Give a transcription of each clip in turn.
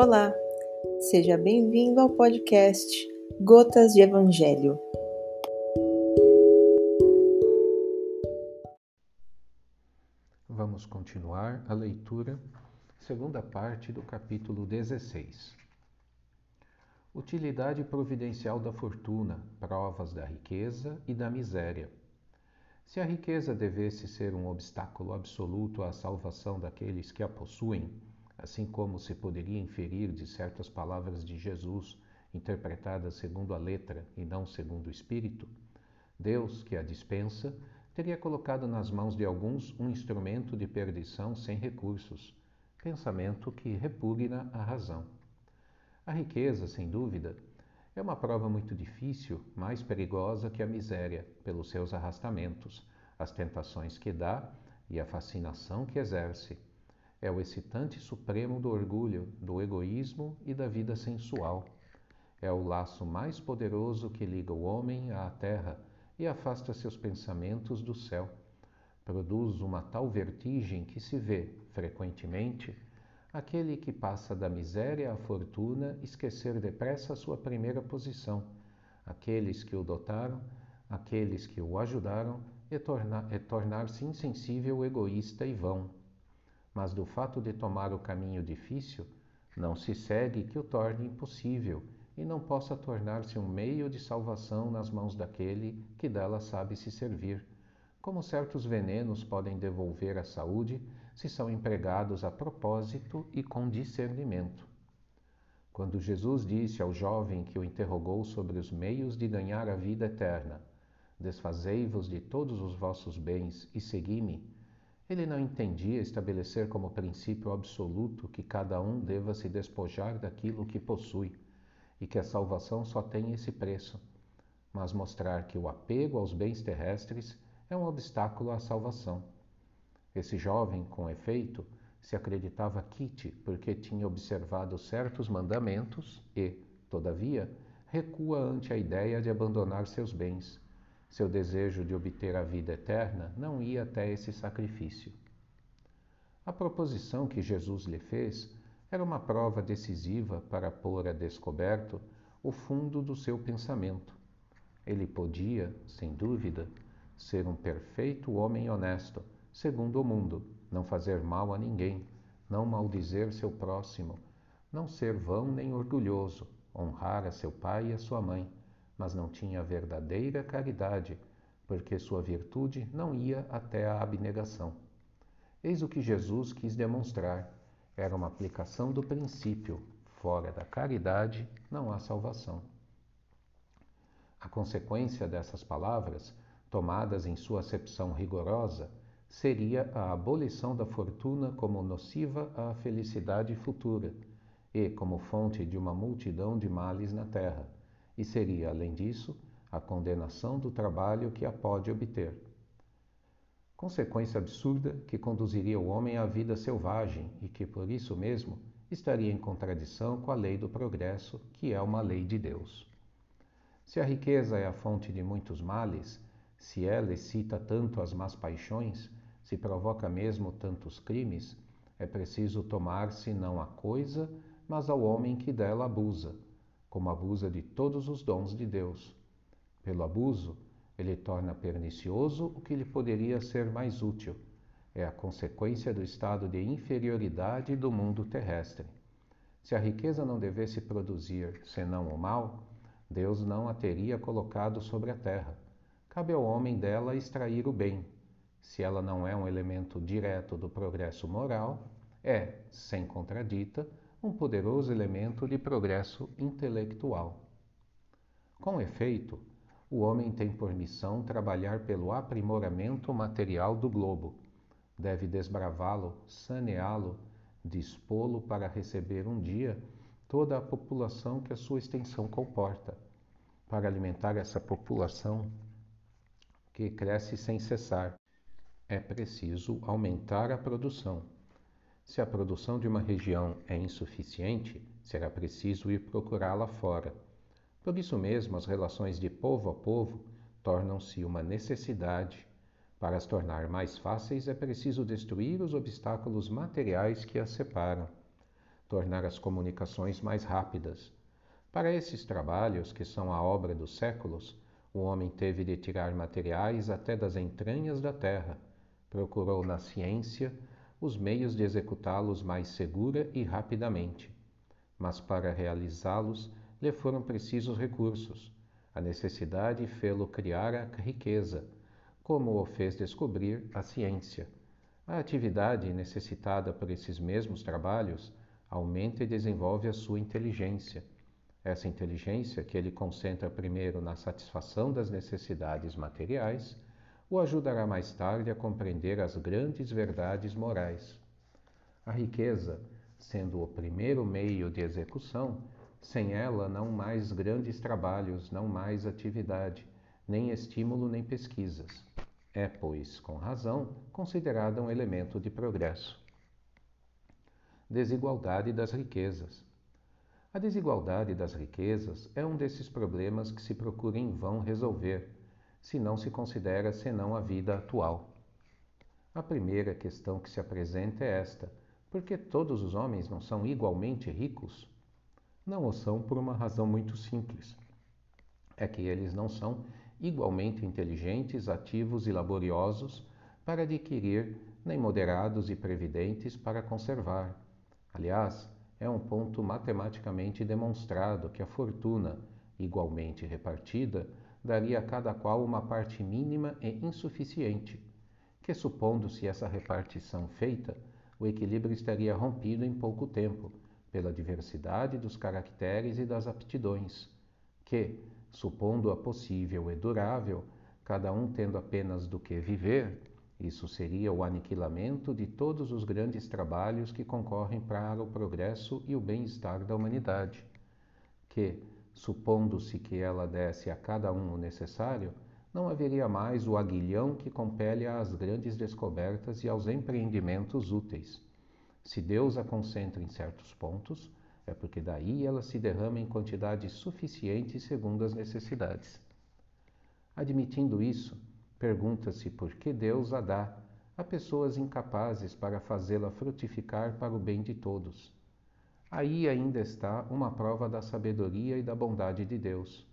Olá, seja bem-vindo ao podcast Gotas de Evangelho. Vamos continuar a leitura, segunda parte do capítulo 16. Utilidade providencial da fortuna, provas da riqueza e da miséria. Se a riqueza devesse ser um obstáculo absoluto à salvação daqueles que a possuem, assim como se poderia inferir de certas palavras de Jesus, interpretadas segundo a letra e não segundo o espírito, Deus, que a dispensa, teria colocado nas mãos de alguns um instrumento de perdição sem recursos, pensamento que repugna a razão. A riqueza, sem dúvida, é uma prova muito difícil, mais perigosa que a miséria, pelos seus arrastamentos, as tentações que dá e a fascinação que exerce é o excitante supremo do orgulho, do egoísmo e da vida sensual. É o laço mais poderoso que liga o homem à terra e afasta seus pensamentos do céu. Produz uma tal vertigem que se vê, frequentemente, aquele que passa da miséria à fortuna esquecer depressa sua primeira posição, aqueles que o dotaram, aqueles que o ajudaram, e, tornar-se insensível, egoísta e vão mas do fato de tomar o caminho difícil, não se segue que o torne impossível e não possa tornar-se um meio de salvação nas mãos daquele que dela sabe se servir, como certos venenos podem devolver a saúde se são empregados a propósito e com discernimento. Quando Jesus disse ao jovem que o interrogou sobre os meios de ganhar a vida eterna: Desfazei-vos de todos os vossos bens e segui-me, ele não entendia estabelecer como princípio absoluto que cada um deva se despojar daquilo que possui e que a salvação só tem esse preço, mas mostrar que o apego aos bens terrestres é um obstáculo à salvação. Esse jovem, com efeito, se acreditava quite porque tinha observado certos mandamentos e, todavia, recua ante a ideia de abandonar seus bens seu desejo de obter a vida eterna não ia até esse sacrifício. A proposição que Jesus lhe fez era uma prova decisiva para pôr a descoberto o fundo do seu pensamento. Ele podia, sem dúvida, ser um perfeito homem honesto, segundo o mundo, não fazer mal a ninguém, não maldizer seu próximo, não ser vão nem orgulhoso, honrar a seu pai e a sua mãe, mas não tinha verdadeira caridade, porque sua virtude não ia até a abnegação. Eis o que Jesus quis demonstrar: era uma aplicação do princípio: fora da caridade não há salvação. A consequência dessas palavras, tomadas em sua acepção rigorosa, seria a abolição da fortuna como nociva à felicidade futura e como fonte de uma multidão de males na terra e seria, além disso, a condenação do trabalho que a pode obter. Consequência absurda que conduziria o homem à vida selvagem e que, por isso mesmo, estaria em contradição com a lei do progresso, que é uma lei de Deus. Se a riqueza é a fonte de muitos males, se ela excita tanto as más paixões, se provoca mesmo tantos crimes, é preciso tomar-se não à coisa, mas ao homem que dela abusa como abusa de todos os dons de Deus. Pelo abuso, ele torna pernicioso o que lhe poderia ser mais útil. É a consequência do estado de inferioridade do mundo terrestre. Se a riqueza não devesse produzir senão o mal, Deus não a teria colocado sobre a terra. Cabe ao homem dela extrair o bem. Se ela não é um elemento direto do progresso moral, é, sem contradita, um poderoso elemento de progresso intelectual. Com efeito, o homem tem por missão trabalhar pelo aprimoramento material do globo. Deve desbravá-lo, saneá-lo, dispô-lo para receber um dia toda a população que a sua extensão comporta. Para alimentar essa população que cresce sem cessar, é preciso aumentar a produção. Se a produção de uma região é insuficiente, será preciso ir procurá-la fora. Por isso mesmo, as relações de povo a povo tornam-se uma necessidade. Para as tornar mais fáceis, é preciso destruir os obstáculos materiais que as separam. tornar as comunicações mais rápidas. Para esses trabalhos, que são a obra dos séculos, o homem teve de tirar materiais até das entranhas da terra. Procurou na ciência os meios de executá-los mais segura e rapidamente. Mas para realizá-los lhe foram precisos recursos. A necessidade fê-lo criar a riqueza, como o fez descobrir a ciência. A atividade necessitada por esses mesmos trabalhos aumenta e desenvolve a sua inteligência essa inteligência, que ele concentra primeiro na satisfação das necessidades materiais, o ajudará mais tarde a compreender as grandes verdades morais. A riqueza, sendo o primeiro meio de execução, sem ela não mais grandes trabalhos, não mais atividade, nem estímulo nem pesquisas. É, pois, com razão, considerada um elemento de progresso. Desigualdade das riquezas. A desigualdade das riquezas é um desses problemas que se procura em vão resolver, se não se considera senão a vida atual. A primeira questão que se apresenta é esta: por que todos os homens não são igualmente ricos? Não o são por uma razão muito simples. É que eles não são igualmente inteligentes, ativos e laboriosos para adquirir, nem moderados e previdentes para conservar. Aliás, é um ponto matematicamente demonstrado que a fortuna, igualmente repartida, daria a cada qual uma parte mínima e insuficiente, que supondo-se essa repartição feita, o equilíbrio estaria rompido em pouco tempo, pela diversidade dos caracteres e das aptidões, que, supondo-a possível e durável, cada um tendo apenas do que viver, isso seria o aniquilamento de todos os grandes trabalhos que concorrem para o progresso e o bem-estar da humanidade, que, supondo-se que ela desse a cada um o necessário, não haveria mais o aguilhão que compele às grandes descobertas e aos empreendimentos úteis. Se Deus a concentra em certos pontos, é porque daí ela se derrama em quantidade suficiente segundo as necessidades. Admitindo isso, Pergunta-se por que Deus a dá a pessoas incapazes para fazê-la frutificar para o bem de todos. Aí ainda está uma prova da sabedoria e da bondade de Deus,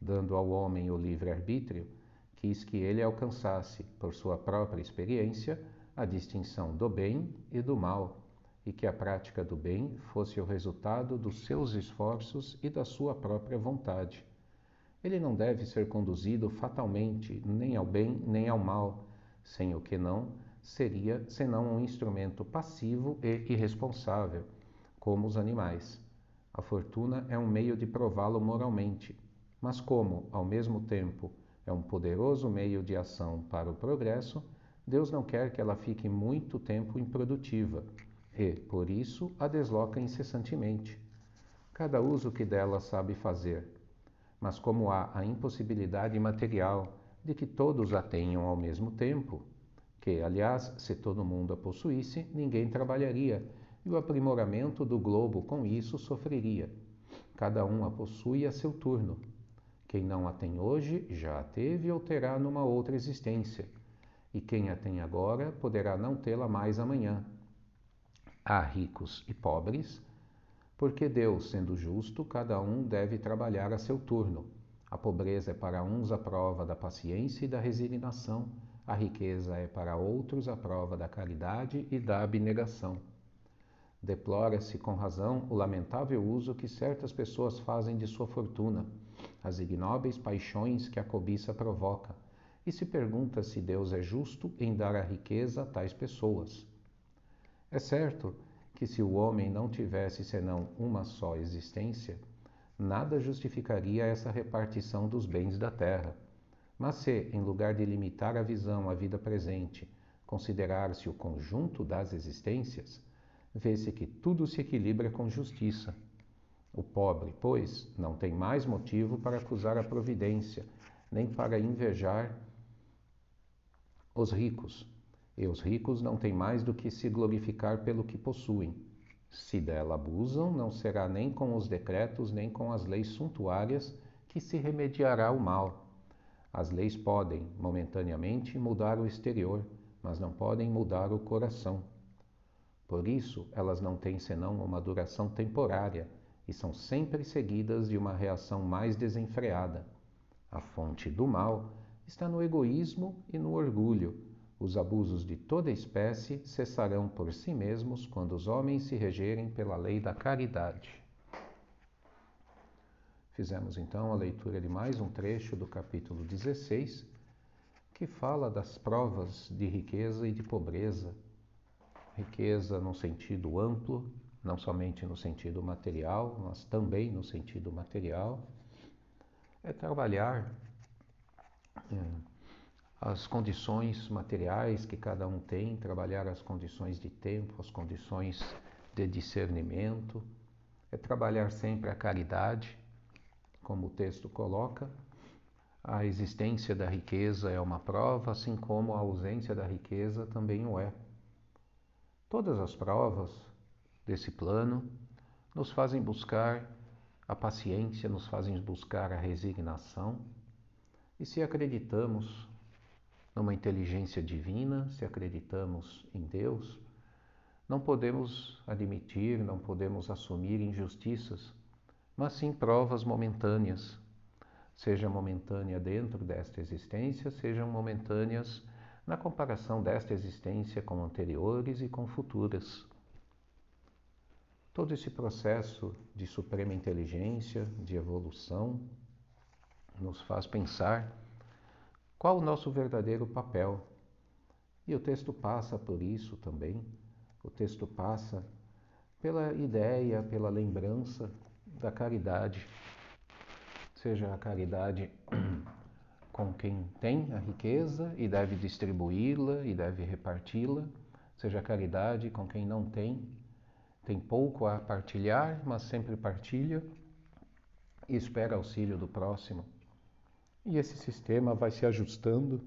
dando ao homem o livre-arbítrio, quis que ele alcançasse, por sua própria experiência, a distinção do bem e do mal, e que a prática do bem fosse o resultado dos seus esforços e da sua própria vontade. Ele não deve ser conduzido fatalmente nem ao bem nem ao mal, sem o que não seria senão um instrumento passivo e irresponsável, como os animais. A fortuna é um meio de prová-lo moralmente, mas como, ao mesmo tempo, é um poderoso meio de ação para o progresso, Deus não quer que ela fique muito tempo improdutiva e, por isso, a desloca incessantemente. Cada uso que dela sabe fazer, mas como há a impossibilidade material de que todos a tenham ao mesmo tempo, que, aliás, se todo mundo a possuísse, ninguém trabalharia, e o aprimoramento do globo com isso sofreria. Cada um a possui a seu turno. Quem não a tem hoje já a teve ou terá numa outra existência, e quem a tem agora poderá não tê-la mais amanhã. Há ricos e pobres, porque Deus, sendo justo, cada um deve trabalhar a seu turno. A pobreza é para uns a prova da paciência e da resignação, a riqueza é para outros a prova da caridade e da abnegação. Deplora-se com razão o lamentável uso que certas pessoas fazem de sua fortuna, as ignóbeis paixões que a cobiça provoca, e se pergunta se Deus é justo em dar a riqueza a tais pessoas. É certo que se o homem não tivesse senão uma só existência, nada justificaria essa repartição dos bens da terra. Mas se, em lugar de limitar a visão à vida presente, considerar-se o conjunto das existências, vê-se que tudo se equilibra com justiça. O pobre, pois, não tem mais motivo para acusar a providência, nem para invejar os ricos, e os ricos não têm mais do que se glorificar pelo que possuem. Se dela abusam, não será nem com os decretos nem com as leis suntuárias que se remediará o mal. As leis podem, momentaneamente, mudar o exterior, mas não podem mudar o coração. Por isso, elas não têm senão uma duração temporária e são sempre seguidas de uma reação mais desenfreada. A fonte do mal está no egoísmo e no orgulho. Os abusos de toda espécie cessarão por si mesmos quando os homens se regerem pela lei da caridade. Fizemos então a leitura de mais um trecho do capítulo 16, que fala das provas de riqueza e de pobreza. Riqueza no sentido amplo, não somente no sentido material, mas também no sentido material. É trabalhar é, as condições materiais que cada um tem, trabalhar as condições de tempo, as condições de discernimento, é trabalhar sempre a caridade como o texto coloca, a existência da riqueza é uma prova, assim como a ausência da riqueza também o é. Todas as provas desse plano nos fazem buscar a paciência, nos fazem buscar a resignação. E se acreditamos numa inteligência divina, se acreditamos em Deus, não podemos admitir, não podemos assumir injustiças mas sim provas momentâneas, seja momentânea dentro desta existência, sejam momentâneas na comparação desta existência com anteriores e com futuras. Todo esse processo de suprema inteligência, de evolução, nos faz pensar qual o nosso verdadeiro papel. E o texto passa por isso também. O texto passa pela ideia, pela lembrança da caridade, seja a caridade com quem tem a riqueza e deve distribuí-la e deve reparti-la, seja caridade com quem não tem, tem pouco a partilhar, mas sempre partilha e espera auxílio do próximo. E esse sistema vai se ajustando,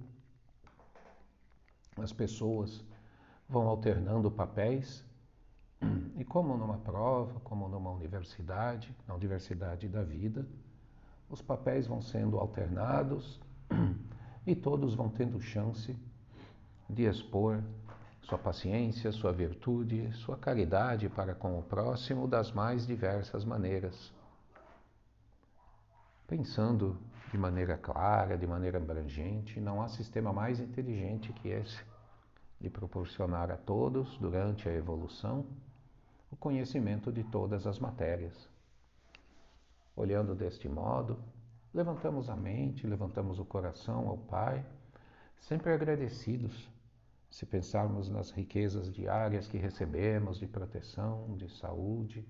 as pessoas vão alternando papéis. E como numa prova, como numa universidade, na universidade da vida, os papéis vão sendo alternados e todos vão tendo chance de expor sua paciência, sua virtude, sua caridade para com o próximo das mais diversas maneiras. Pensando de maneira clara, de maneira abrangente, não há sistema mais inteligente que esse de proporcionar a todos, durante a evolução, o conhecimento de todas as matérias. Olhando deste modo, levantamos a mente, levantamos o coração ao Pai, sempre agradecidos, se pensarmos nas riquezas diárias que recebemos de proteção, de saúde,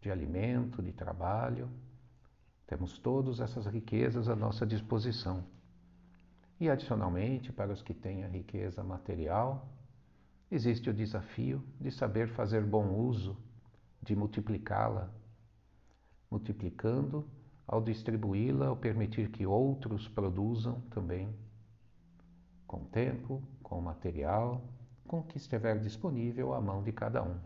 de alimento, de trabalho. Temos todas essas riquezas à nossa disposição. E, adicionalmente, para os que têm a riqueza material, existe o desafio de saber fazer bom uso, de multiplicá-la, multiplicando ao distribuí-la, ao permitir que outros produzam também, com tempo, com material, com o que estiver disponível à mão de cada um.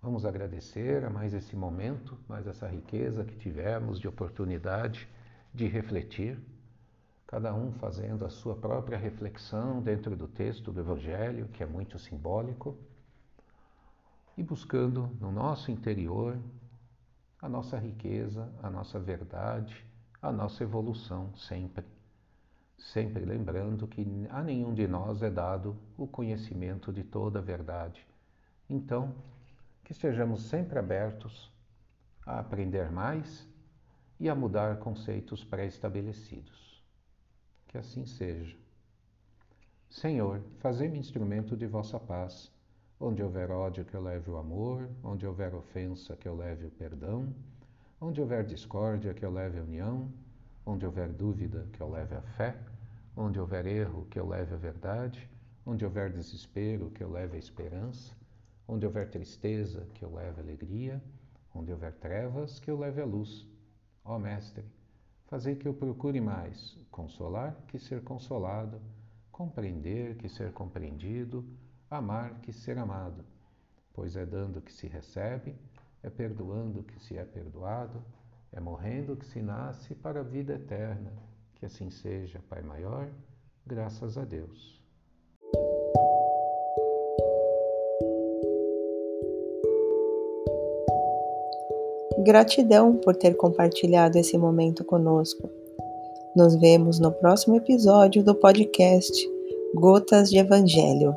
Vamos agradecer a mais esse momento, mais essa riqueza que tivemos de oportunidade de refletir cada um fazendo a sua própria reflexão dentro do texto do Evangelho, que é muito simbólico, e buscando no nosso interior a nossa riqueza, a nossa verdade, a nossa evolução sempre. Sempre lembrando que a nenhum de nós é dado o conhecimento de toda a verdade. Então, que estejamos sempre abertos a aprender mais e a mudar conceitos pré-estabelecidos. Que assim seja. Senhor, fazei-me instrumento de vossa paz. Onde houver ódio, que eu leve o amor, onde houver ofensa, que eu leve o perdão, onde houver discórdia, que eu leve a união, onde houver dúvida, que eu leve a fé, onde houver erro, que eu leve a verdade, onde houver desespero, que eu leve a esperança, onde houver tristeza, que eu leve a alegria, onde houver trevas, que eu leve a luz. Ó Mestre, Fazer que eu procure mais consolar que ser consolado, compreender que ser compreendido, amar que ser amado, pois é dando que se recebe, é perdoando que se é perdoado, é morrendo que se nasce para a vida eterna. Que assim seja, Pai Maior, graças a Deus. Gratidão por ter compartilhado esse momento conosco. Nos vemos no próximo episódio do podcast Gotas de Evangelho.